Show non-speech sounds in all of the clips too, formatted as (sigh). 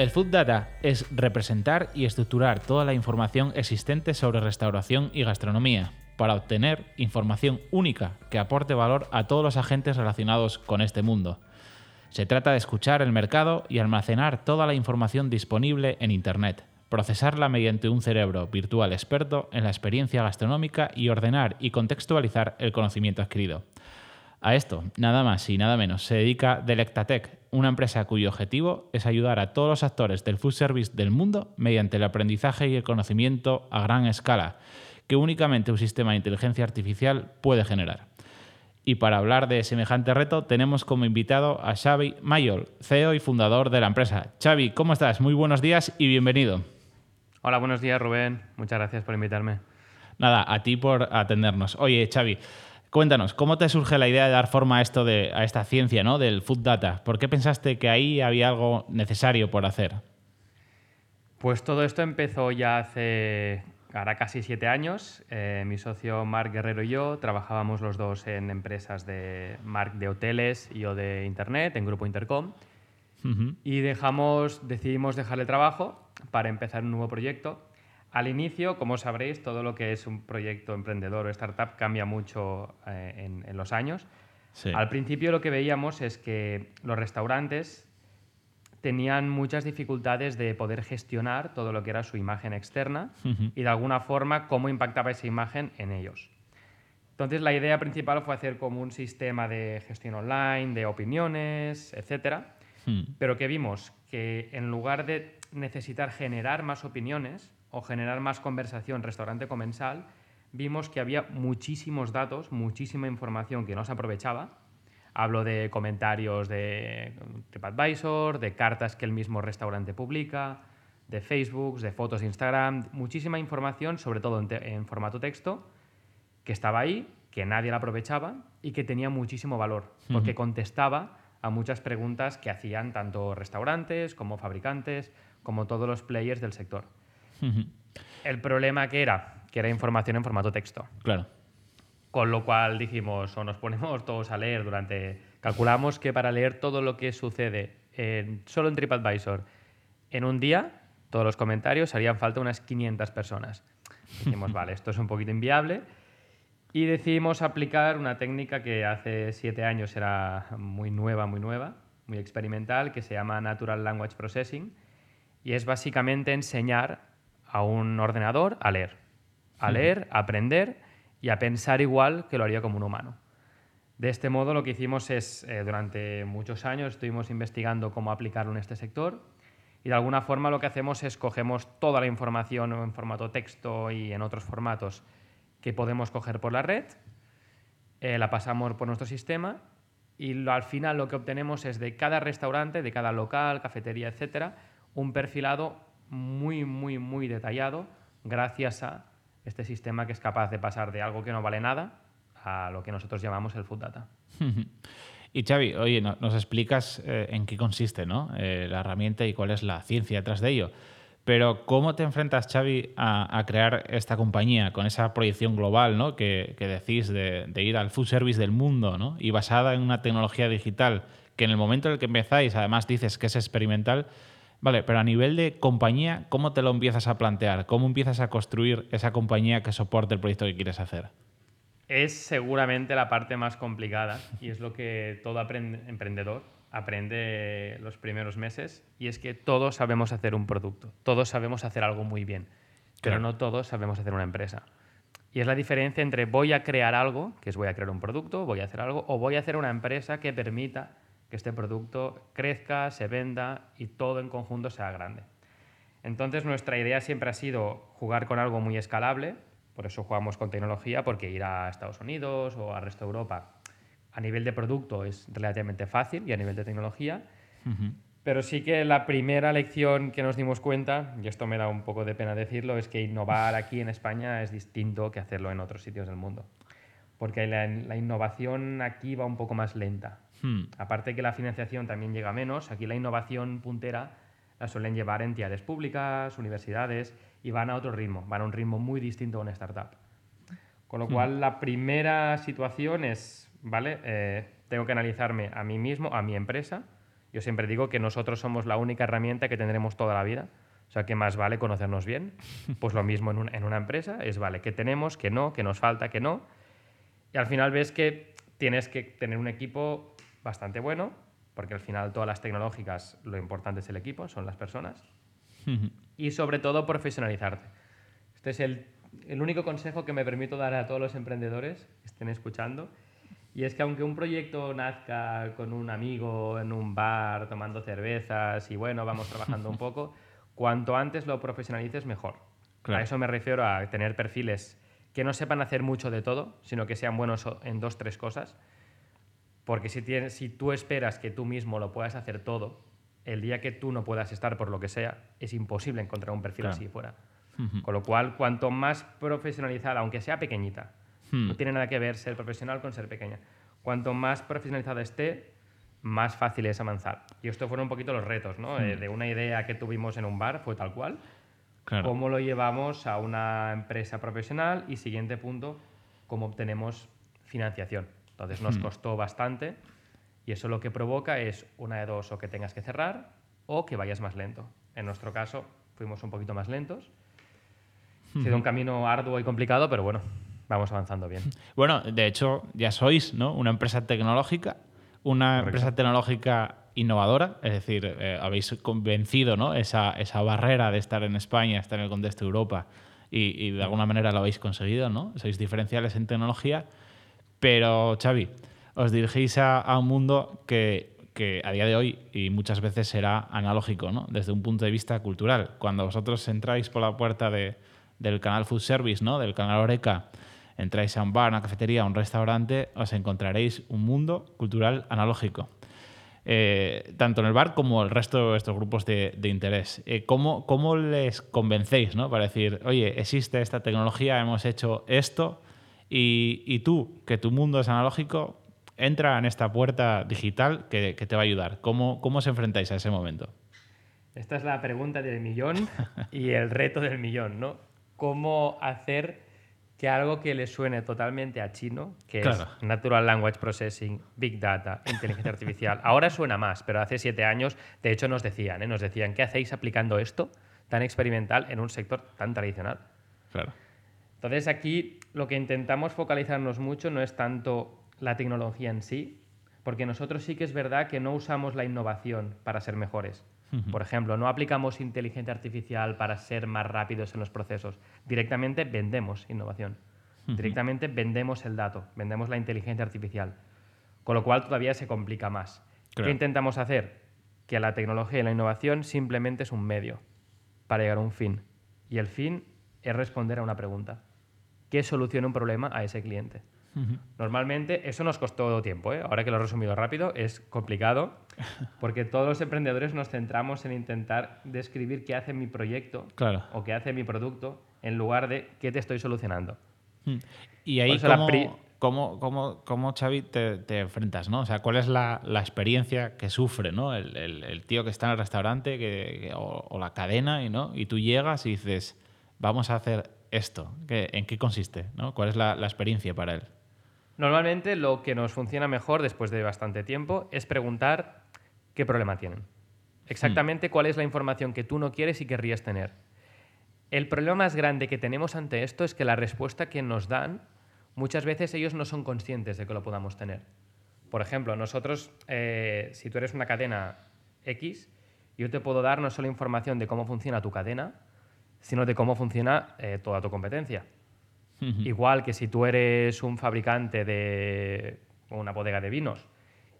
El Food Data es representar y estructurar toda la información existente sobre restauración y gastronomía para obtener información única que aporte valor a todos los agentes relacionados con este mundo. Se trata de escuchar el mercado y almacenar toda la información disponible en Internet, procesarla mediante un cerebro virtual experto en la experiencia gastronómica y ordenar y contextualizar el conocimiento adquirido. A esto, nada más y nada menos, se dedica Delectatec, una empresa cuyo objetivo es ayudar a todos los actores del food service del mundo mediante el aprendizaje y el conocimiento a gran escala, que únicamente un sistema de inteligencia artificial puede generar. Y para hablar de semejante reto tenemos como invitado a Xavi Mayol, CEO y fundador de la empresa. Xavi, ¿cómo estás? Muy buenos días y bienvenido. Hola, buenos días Rubén. Muchas gracias por invitarme. Nada, a ti por atendernos. Oye, Xavi, Cuéntanos, ¿cómo te surge la idea de dar forma a esto de, a esta ciencia, ¿no? Del food data. ¿Por qué pensaste que ahí había algo necesario por hacer? Pues todo esto empezó ya hace ahora casi siete años. Eh, mi socio Marc Guerrero y yo trabajábamos los dos en empresas de Marc de hoteles y yo de internet, en Grupo Intercom. Y dejamos, decidimos dejar el trabajo para empezar un nuevo proyecto al inicio, como sabréis, todo lo que es un proyecto emprendedor o startup cambia mucho eh, en, los años. Al principio lo que veíamos es que los restaurantes tenían muchas dificultades de poder gestionar todo lo que era su imagen externa y de alguna forma cómo impactaba esa imagen en ellos. Entonces la idea principal fue hacer como un sistema de gestión online, de opiniones, etc. Hmm. Pero que vimos que en lugar de necesitar generar más opiniones, o generar más conversación restaurante comensal, vimos que había muchísimos datos, muchísima información que no se aprovechaba. Hablo de comentarios de TripAdvisor, de cartas que el mismo restaurante publica, de Facebook, de fotos de Instagram, muchísima información, sobre todo en, formato texto, que estaba ahí, que nadie la aprovechaba y que tenía muchísimo valor, porque contestaba a muchas preguntas que hacían tanto restaurantes como fabricantes, como todos los players del sector. El problema que era, que era información en formato texto. Claro. Con lo cual dijimos, o nos ponemos todos a leer durante... Calculamos que para leer todo lo que sucede solo en TripAdvisor en un día, todos los comentarios, harían falta unas 500 personas. Dijimos, (laughs) vale, esto es un poquito inviable. Y decidimos aplicar una técnica que hace siete años era muy nueva, muy nueva, muy experimental, que se llama Natural Language Processing. Y es básicamente enseñar a un ordenador a leer. A leer, a aprender y a pensar igual que lo haría como un humano. De este modo lo que hicimos es, eh, durante muchos años estuvimos investigando cómo aplicarlo en este sector y de alguna forma lo que hacemos es cogemos toda la información en formato texto y en otros formatos que podemos coger por la red, eh, la pasamos por nuestro sistema y al final lo que obtenemos es de cada restaurante, de cada local, cafetería, etcétera, un perfilado muy, muy, muy detallado gracias a este sistema que es capaz de pasar de algo que no vale nada a lo que nosotros llamamos el food data. (laughs) Y Xavi, oye, nos explicas eh, en qué consiste ¿no? Eh, la herramienta y cuál es la ciencia detrás de ello. Pero ¿cómo te enfrentas, Xavi, a, crear esta compañía con esa proyección global ¿no? que, decís de, de, ir al food service del mundo ¿no? y basada en una tecnología digital que en el momento en el que empezáis, además dices que es experimental, Vale, pero a nivel de compañía, ¿cómo te lo empiezas a plantear? ¿Cómo empiezas a construir esa compañía que soporte el proyecto que quieres hacer? Es seguramente la parte más complicada y es lo que todo emprendedor aprende los primeros meses y es que todos sabemos hacer un producto, todos sabemos hacer algo muy bien, pero no todos sabemos hacer una empresa. Y es la diferencia entre voy a crear algo, que es voy a crear un producto, voy a hacer algo, o voy a hacer una empresa que permita que este producto crezca, se venda y todo en conjunto sea grande. Entonces nuestra idea siempre ha sido jugar con algo muy escalable, por eso jugamos con tecnología, porque ir a Estados Unidos o al resto de Europa a nivel de producto es relativamente fácil y a nivel de tecnología. Pero sí que la primera lección que nos dimos cuenta, y esto me da un poco de pena decirlo, es que innovar aquí en España es distinto que hacerlo en otros sitios del mundo. Porque la, la innovación aquí va un poco más lenta. Hmm. Aparte que la financiación también llega menos, aquí la innovación puntera la suelen llevar entidades públicas, universidades, y van a otro ritmo, van a un ritmo muy distinto a una startup. Con lo cual, la primera situación es, ¿vale? Eh, tengo que analizarme a mí mismo, a mi empresa. Yo siempre digo que nosotros somos la única herramienta que tendremos toda la vida. O sea, que más vale conocernos bien. (laughs) Pues lo mismo en, un- en una empresa, es vale, qué tenemos, qué no, qué nos falta, qué no. Y al final ves que tienes que tener un equipo bastante bueno, porque al final todas las tecnológicas lo importante es el equipo, son las personas. Y sobre todo profesionalizarte. Este es el, el único consejo que me permito dar a todos los emprendedores que estén escuchando. Y es que aunque un proyecto nazca con un amigo en un bar tomando cervezas y bueno, vamos trabajando un (laughs) poco, cuanto antes lo profesionalices mejor. Claro. A eso me refiero a tener perfiles que no sepan hacer mucho de todo, sino que sean buenos en dos, tres cosas. Porque si, tienes, si tú esperas que tú mismo lo puedas hacer todo, el día que tú no puedas estar por lo que sea, es imposible encontrar un perfil Claro. así fuera. Con lo cual, cuanto más profesionalizada, aunque sea pequeñita, Hmm. no tiene nada que ver ser profesional con ser pequeña. Cuanto más profesionalizada esté, más fácil es avanzar. Y esto fueron un poquito los retos, ¿no? Eh, de una idea que tuvimos en un bar, fue tal cual. Claro. ¿Cómo lo llevamos a una empresa profesional? Y siguiente punto, ¿cómo obtenemos financiación? Entonces nos costó bastante y eso lo que provoca es una de dos, o que tengas que cerrar o que vayas más lento. En nuestro caso, fuimos un poquito más lentos. Ha sido un camino arduo y complicado, pero bueno, vamos avanzando bien. (laughs) Bueno, de hecho, ya sois ¿no? una empresa tecnológica, una Correcto. empresa tecnológica innovadora, es decir, eh, habéis convencido ¿no? esa, esa barrera de estar en España, estar en el contexto de Europa y, y de alguna manera lo habéis conseguido, ¿no? Sois diferenciales en tecnología, pero Xavi, os dirigís a, a un mundo que, que a día de hoy y muchas veces será analógico, ¿no? Desde un punto de vista cultural. Cuando vosotros entráis por la puerta de- del canal Food Service, ¿no? Del canal Oreca, entráis a un bar, una cafetería, a un restaurante, os encontraréis un mundo cultural analógico. Eh, tanto en el bar como el resto de vuestros grupos de, de interés. Eh, ¿cómo, cómo les convencéis ¿no? para decir, oye, existe esta tecnología, hemos hecho esto, y, y tú, que tu mundo es analógico, entra en esta puerta digital que, que te va a ayudar? ¿Cómo, ¿Cómo os enfrentáis a ese momento? Esta es la pregunta del millón y el reto del millón, ¿no? ¿Cómo hacer que algo que le suene totalmente a chino, que Claro. es Natural Language Processing, Big Data, inteligencia artificial, (laughs) ahora suena más, pero hace siete años, de hecho, nos decían, ¿eh? nos decían, ¿qué hacéis aplicando esto tan experimental en un sector tan tradicional? Claro. Entonces aquí lo que intentamos focalizarnos mucho no es tanto la tecnología en sí, porque nosotros sí que es verdad que no usamos la innovación para ser mejores. Por ejemplo, no aplicamos inteligencia artificial para ser más rápidos en los procesos. Directamente vendemos innovación. Directamente vendemos el dato, vendemos la inteligencia artificial. Con lo cual todavía se complica más. Claro. ¿Qué intentamos hacer? Que la tecnología y la innovación simplemente es un medio para llegar a un fin. Y el fin es responder a una pregunta. ¿Qué soluciona un problema a ese cliente? Normalmente eso nos costó tiempo, ¿eh? ahora que lo he resumido rápido, es complicado porque todos los emprendedores nos centramos en intentar describir qué hace mi proyecto Claro. o qué hace mi producto en lugar de qué te estoy solucionando. Y ahí, ¿cómo, cómo- cómo- cómo, Xavi, te, te enfrentas? ¿no? O sea, ¿cuál es la, la experiencia que sufre ¿no? el, el- el tío que está en el restaurante que- que- o, o la cadena y, ¿no? y tú llegas y dices, vamos a hacer esto? ¿Qué- ¿En qué consiste? ¿no? ¿Cuál es la, la experiencia para él? Normalmente lo que nos funciona mejor después de bastante tiempo es preguntar qué problema tienen. Exactamente cuál es la información que tú no quieres y querrías tener. El problema más grande que tenemos ante esto es que la respuesta que nos dan, muchas veces ellos no son conscientes de que lo podamos tener. Por ejemplo, nosotros, eh, si tú eres una cadena X, yo te puedo dar no solo información de cómo funciona tu cadena, sino de cómo funciona eh, toda tu competencia. Igual que si tú eres un fabricante de una bodega de vinos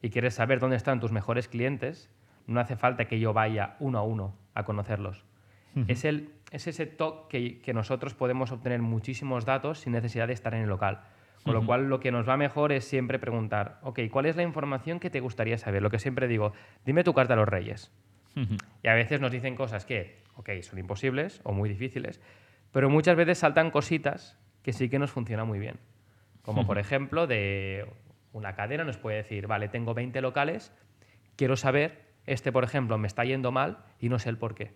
y quieres saber dónde están tus mejores clientes, no hace falta que yo vaya uno a uno a conocerlos. es, el, es ese toque que, que nosotros podemos obtener muchísimos datos sin necesidad de estar en el local. Con lo cual, lo que nos va mejor es siempre preguntar, ok, ¿cuál es la información que te gustaría saber? Lo que siempre digo, dime tu carta a los reyes. Y a veces nos dicen cosas que, ok, son imposibles o muy difíciles, pero muchas veces saltan cositas que sí que nos funcionan muy bien. Como por ejemplo, de una cadena nos puede decir, vale, tengo 20 locales, quiero saber, este por ejemplo me está yendo mal y no sé el por qué.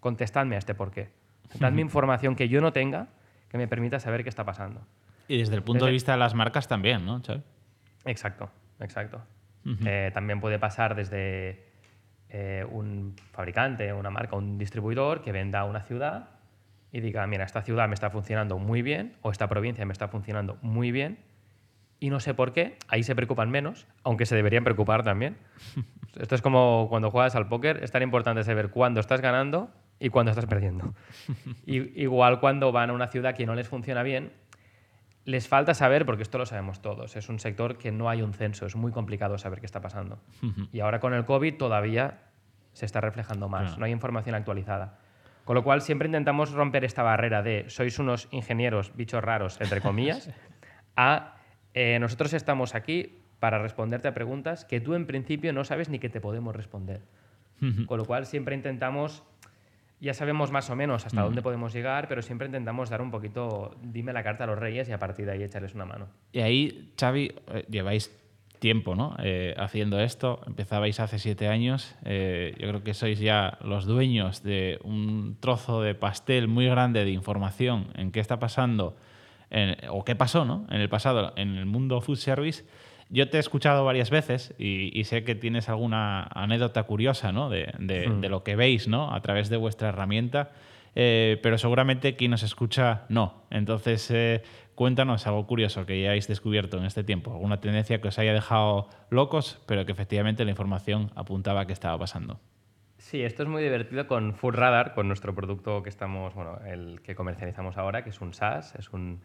Contestadme a este por qué. Dadme información que yo no tenga que me permita saber qué está pasando. Y desde el punto de vista de las marcas también, ¿no, Exacto, exacto. Eh, también puede pasar desde eh, un fabricante, una marca, un distribuidor que venda a una ciudad y diga, mira, esta ciudad me está funcionando muy bien o esta provincia me está funcionando muy bien y no sé por qué, ahí se preocupan menos, aunque se deberían preocupar también. (laughs) Esto es como cuando juegas al póker, es tan importante saber cuándo estás ganando y cuándo estás perdiendo. (laughs) y, igual cuando van a una ciudad que no les funciona bien, les falta saber, porque esto lo sabemos todos, es un sector que no hay un censo, es muy complicado saber qué está pasando. y ahora con el COVID todavía se está reflejando más, no hay información actualizada. Con lo cual siempre intentamos romper esta barrera de sois unos ingenieros bichos raros, entre comillas, (laughs) a eh, nosotros estamos aquí para responderte a preguntas que tú en principio no sabes ni que te podemos responder. Con lo cual siempre intentamos ya sabemos más o menos hasta dónde podemos llegar, pero siempre intentamos dar un poquito, dime la carta a los reyes y a partir de ahí echarles una mano. Y ahí, Xavi, eh, lleváis tiempo ¿no? Eh, haciendo esto, empezabais hace siete años, eh, yo creo que sois ya los dueños de un trozo de pastel muy grande de información en qué está pasando o qué pasó ¿no? en el pasado en el mundo food service yo te he escuchado varias veces y, sé que tienes alguna anécdota curiosa ¿no? de, de, lo que veis ¿no? a través de vuestra herramienta, eh, pero seguramente quien nos escucha no. Entonces, eh, cuéntanos algo curioso que hayáis descubierto en este tiempo, alguna tendencia que os haya dejado locos, pero que efectivamente la información apuntaba que estaba pasando. Sí, esto es muy divertido con Full Radar, con nuestro producto que estamos, bueno, el que comercializamos ahora, que es un SaaS, es un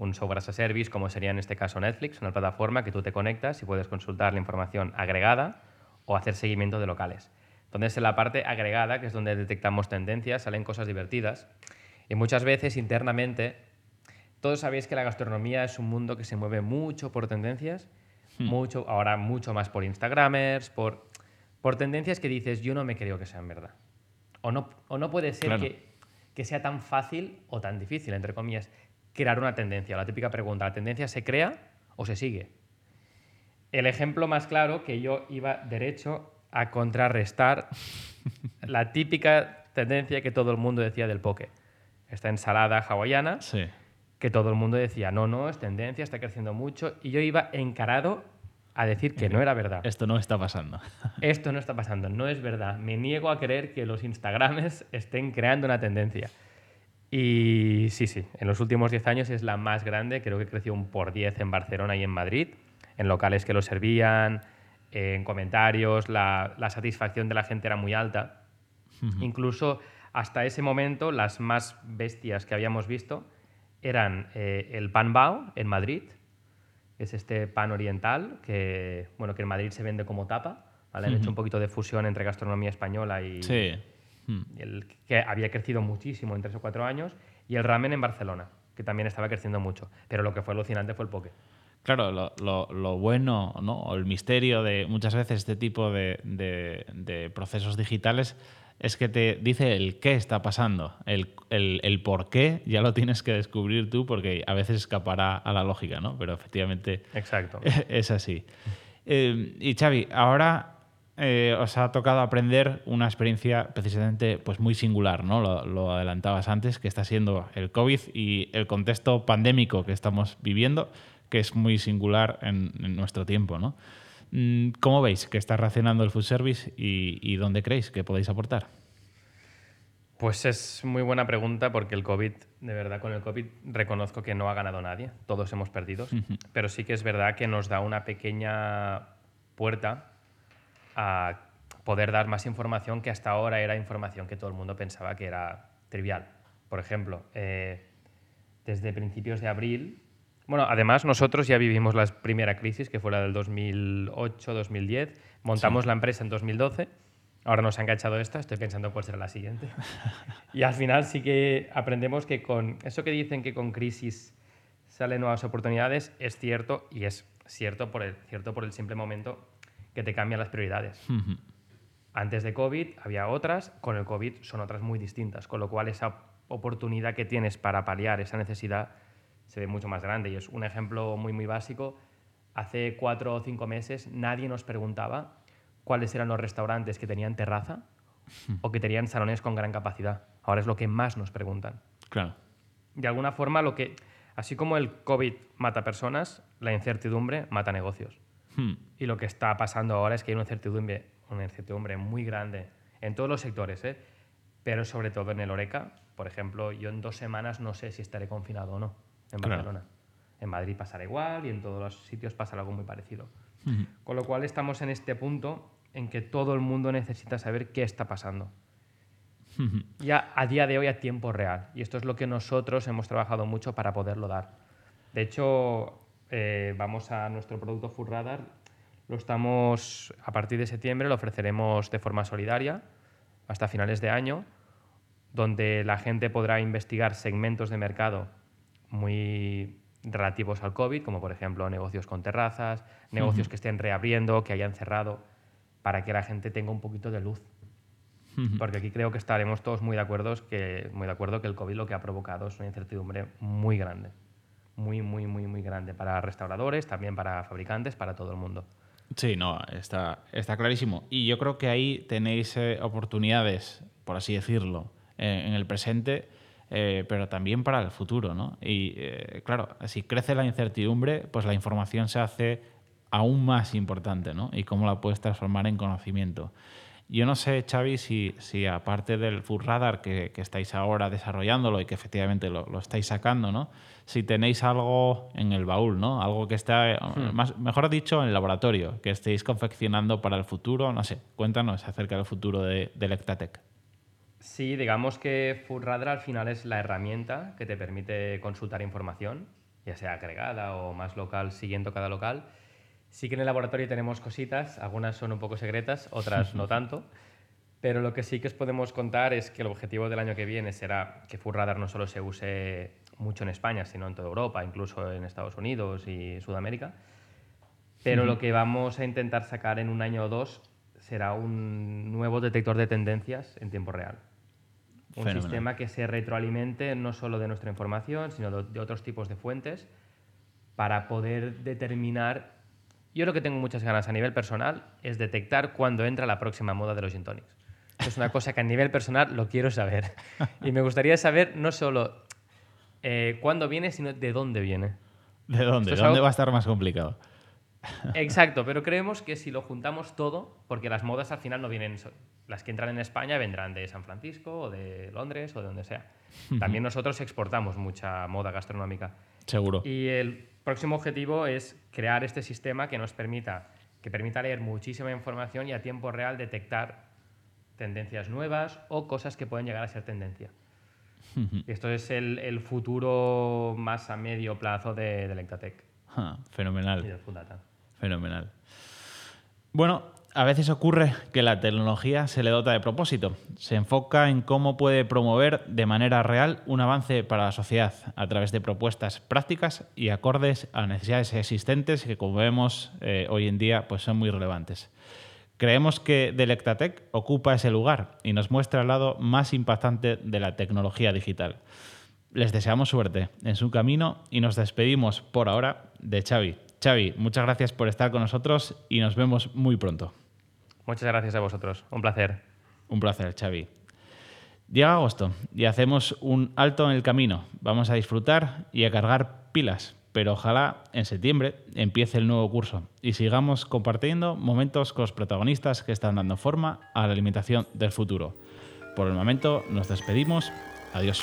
un software as a service, como sería en este caso Netflix, una plataforma que tú te conectas y puedes consultar la información agregada o hacer seguimiento de locales. Entonces, en la parte agregada, que es donde detectamos tendencias, salen cosas divertidas. Y muchas veces internamente, todos sabéis que la gastronomía es un mundo que se mueve mucho por tendencias, hmm. mucho, ahora mucho más por Instagramers, por, por tendencias que dices, yo no me creo que sean verdad. O no, o no puede ser que, que sea tan fácil o tan difícil, entre comillas crear una tendencia. La típica pregunta, ¿la tendencia se crea o se sigue? El ejemplo más claro que yo iba derecho a contrarrestar (laughs) la típica tendencia que todo el mundo decía del poke. Esta ensalada hawaiana, que todo el mundo decía, no, no, es tendencia, está creciendo mucho, y yo iba encarado a decir que no era verdad. Esto no está pasando. (laughs) Esto no está pasando, no es verdad. Me niego a creer que los Instagrames estén creando una tendencia. Y sí, sí, en los últimos 10 años es la más grande, creo que creció un por 10 en Barcelona y en Madrid, en locales que lo servían, en comentarios, la, satisfacción de la gente era muy alta. Incluso hasta ese momento las más bestias que habíamos visto eran eh, el pan bao en Madrid, que es este pan oriental que, bueno, que en Madrid se vende como tapa. Han hecho un poquito de fusión entre gastronomía española y, sí Hmm. el, que había crecido muchísimo en tres o cuatro años, y el ramen en Barcelona, que también estaba creciendo mucho. Pero lo que fue alucinante fue el poke. Claro, lo, lo, bueno ¿no? o el misterio de muchas veces este tipo de, de, procesos digitales es que te dice el qué está pasando. El, el, el, por qué ya lo tienes que descubrir tú porque a veces escapará a la lógica, ¿no? Pero efectivamente Exacto. (laughs) es así. Eh, y Xavi, ahora eh, os ha tocado aprender una experiencia precisamente pues muy singular, ¿no? Lo, adelantabas antes, que está siendo el COVID y el contexto pandémico que estamos viviendo, que es muy singular en, nuestro tiempo, ¿no? Mm, ¿Cómo veis que está reaccionando el food service y, dónde creéis que podéis aportar? Pues es muy buena pregunta porque el COVID, de verdad, con el COVID reconozco que no ha ganado nadie, todos hemos perdido, pero sí que es verdad que nos da una pequeña puerta a poder dar más información que hasta ahora era información que todo el mundo pensaba que era trivial. Por ejemplo, eh, desde principios de abril, bueno, además nosotros ya vivimos la primera crisis, que fue la del 2008-2010, montamos la empresa en 2012, ahora nos ha enganchado esta, estoy pensando cuál será la siguiente. (laughs) y al final sí que aprendemos que con eso que dicen que con crisis salen nuevas oportunidades, es cierto y es cierto por el, cierto por el simple momento que te cambian las prioridades. Antes de COVID había otras, con el COVID son otras muy distintas, con lo cual esa oportunidad que tienes para paliar esa necesidad se ve mucho más grande. Y es un ejemplo muy, muy básico. Hace cuatro o cinco meses nadie nos preguntaba cuáles eran los restaurantes que tenían terraza o que tenían salones con gran capacidad. Ahora es lo que más nos preguntan. Claro. De alguna forma, lo que, así como el COVID mata personas, la incertidumbre mata negocios. Hmm. Y lo que está pasando ahora es que hay una incertidumbre, una incertidumbre muy grande en todos los sectores, ¿eh? pero sobre todo en el Oreca. Por ejemplo, yo en dos semanas no sé si estaré confinado o no en Claro. Barcelona. En Madrid pasará igual y en todos los sitios pasará algo muy parecido. Ujú. Con lo cual estamos en este punto en que todo el mundo necesita saber qué está pasando. Ujú. Ya a día de hoy a tiempo real. Y esto es lo que nosotros hemos trabajado mucho para poderlo dar. De hecho, eh, vamos a nuestro producto Food Radar. Lo estamos, a partir de septiembre, lo ofreceremos de forma solidaria hasta finales de año, donde la gente podrá investigar segmentos de mercado muy relativos al COVID, como por ejemplo negocios con terrazas, negocios que estén reabriendo, que hayan cerrado, para que la gente tenga un poquito de luz. Porque aquí creo que estaremos todos muy de acuerdo que, muy de acuerdo que el COVID lo que ha provocado es una incertidumbre muy grande. Muy, muy, muy, muy grande para restauradores, también para fabricantes, para todo el mundo. Sí, no, está, está clarísimo. Y yo creo que ahí tenéis eh, oportunidades, por así decirlo, en el presente, eh, pero también para el futuro, ¿no? Y eh, claro, si crece la incertidumbre, pues la información se hace aún más importante, ¿no? Y cómo la puedes transformar en conocimiento. Yo no sé, Xavi, si, si aparte del Food Radar que, que estáis ahora desarrollándolo y que efectivamente lo, lo estáis sacando, ¿no? Si tenéis algo en el baúl, ¿no? Algo que está, eh, más, mejor dicho, en el laboratorio, que estéis confeccionando para el futuro, no sé. Cuéntanos acerca del futuro de, de Lectatec. Sí, digamos que Food Radar al final es la herramienta que te permite consultar información, ya sea agregada o más local, siguiendo cada local. Sí que en el laboratorio tenemos cositas, algunas son un poco secretas, otras no (laughs) tanto, pero lo que sí que os podemos contar es que el objetivo del año que viene será que Food Radar no solo se use mucho en España, sino en toda Europa, incluso en Estados Unidos y Sudamérica. Pero lo que vamos a intentar sacar en un año o dos será un nuevo detector de tendencias en tiempo real. Un Fenomenal. sistema que se retroalimente no solo de nuestra información, sino de, de otros tipos de fuentes para poder determinar. Yo lo que tengo muchas ganas a nivel personal es detectar cuándo entra la próxima moda de los gin tonics. Es una cosa que a nivel personal lo quiero saber. (laughs) Y me gustaría saber no solo eh, cuándo viene, sino de dónde viene. ¿De dónde? Es ¿Dónde algo- va a estar más complicado? (laughs) Exacto, pero creemos que si lo juntamos todo, porque las modas al final no vienen, las que entran en España vendrán de San Francisco o de Londres o de donde sea. También nosotros exportamos mucha moda gastronómica. Seguro. Y el próximo objetivo es crear este sistema que nos permita, que permita leer muchísima información y a tiempo real detectar tendencias nuevas o cosas que pueden llegar a ser tendencia. Esto es el, el futuro más a medio plazo de, de Lectatec Ah, fenomenal. del Food Data. Fenomenal. Bueno, a veces ocurre que la tecnología se le dota de propósito. Se enfoca en cómo puede promover de manera real un avance para la sociedad a través de propuestas prácticas y acordes a necesidades existentes que, como vemos eh, hoy en día, pues son muy relevantes. Creemos que Delectatec ocupa ese lugar y nos muestra el lado más impactante de la tecnología digital. Les deseamos suerte en su camino y nos despedimos por ahora de Xavi. Xavi, muchas gracias por estar con nosotros y nos vemos muy pronto. Muchas gracias a vosotros. Un placer. Un placer, Xavi. Llega agosto y hacemos un alto en el camino. Vamos a disfrutar y a cargar pilas, pero ojalá en septiembre empiece el nuevo curso y sigamos compartiendo momentos con los protagonistas que están dando forma a la alimentación del futuro. Por el momento nos despedimos. Adiós.